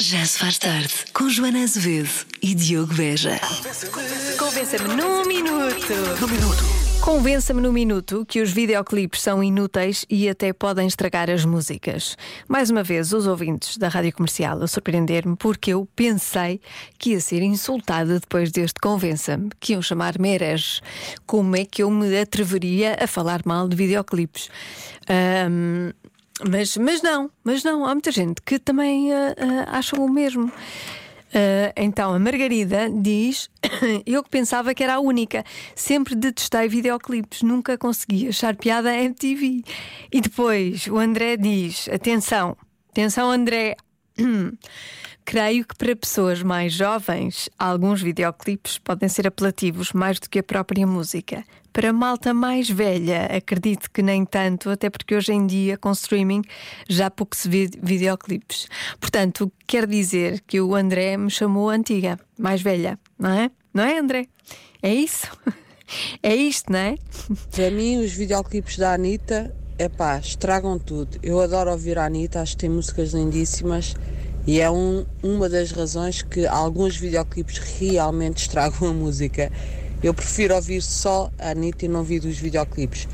Já se faz tarde com Joana Azevedo e Diogo Beja. Convença-me num minuto. Num minuto. Convença-me num minuto que os videoclipes são inúteis e até podem estragar as músicas. Mais uma vez, os ouvintes da rádio comercial a surpreender-me porque eu pensei que ia ser insultada depois deste Convença-me, que iam chamar-me herege. Como é que eu me atreveria a falar mal de videoclipes? Ahm, mas, mas não, mas não, há muita gente que também uh, uh, acham o mesmo. Uh, então a Margarida diz: Eu que pensava que era a única, sempre detestei videoclipes, nunca consegui achar piada a MTV. E depois o André diz: Atenção, atenção, André. Creio que para pessoas mais jovens, alguns videoclipes podem ser apelativos mais do que a própria música. Para malta mais velha, acredito que nem tanto, até porque hoje em dia, com streaming, já pouco se vê videoclipes. Portanto, quer dizer que o André me chamou antiga, mais velha, não é? Não é, André? É isso? É isto, não é? Para mim, os videoclipes da Anitta, é pá, estragam tudo. Eu adoro ouvir a Anitta, acho que tem músicas lindíssimas e é um, uma das razões que alguns videoclipes realmente estragam a música. Eu prefiro ouvir só a Anitta e não ouvir os videoclipes,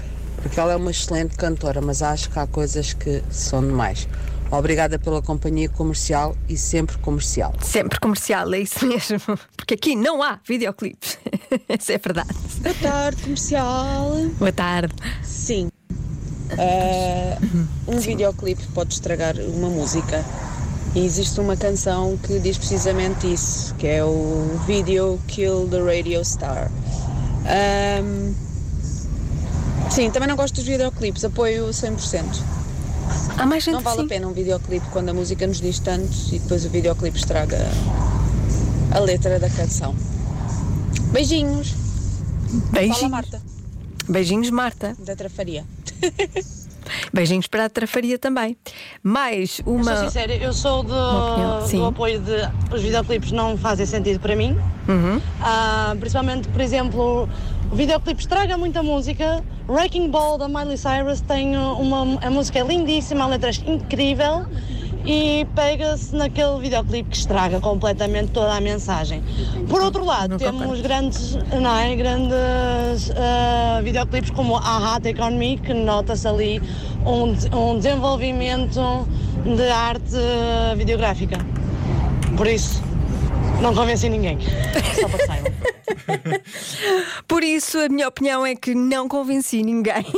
porque ela é uma excelente cantora, mas acho que há coisas que são demais. Obrigada pela companhia comercial e sempre comercial. Sempre comercial, é isso mesmo. Porque aqui não há videoclipes. Isso é verdade. Boa tarde, comercial. Boa tarde. Sim. Uh, um videoclipe pode estragar uma música. E existe uma canção que diz precisamente isso, que é o Video Kill the Radio Star. Um, sim, também não gosto dos videoclipes, apoio 100%. Há mais gente Não vale sim. a pena um videoclipe quando a música nos diz tanto e depois o videoclipe estraga a letra da canção. Beijinhos. Fala Beijinhos. Marta, Beijinhos, Marta. da Trafaria. Beijinhos para a Trafaria também. Mais Sou uma. sincera, eu sou do, do apoio de. Os videoclipes não fazem sentido para mim. Uhum. Ah, principalmente, por exemplo, o videoclipe estraga muita música. Wrecking Ball da Miley Cyrus tem uma. A música é lindíssima, a letra é incrível. E pega-se naquele videoclipe que estraga completamente toda a mensagem. Por outro lado, Não temos concordo. grandes, não é? grandes ah, videoclipes como Aha Take On Me, que nota-se ali um, um desenvolvimento de arte videográfica. Por isso, não convenci ninguém. Só para que saibam. Por isso, a minha opinião é que não convenci ninguém.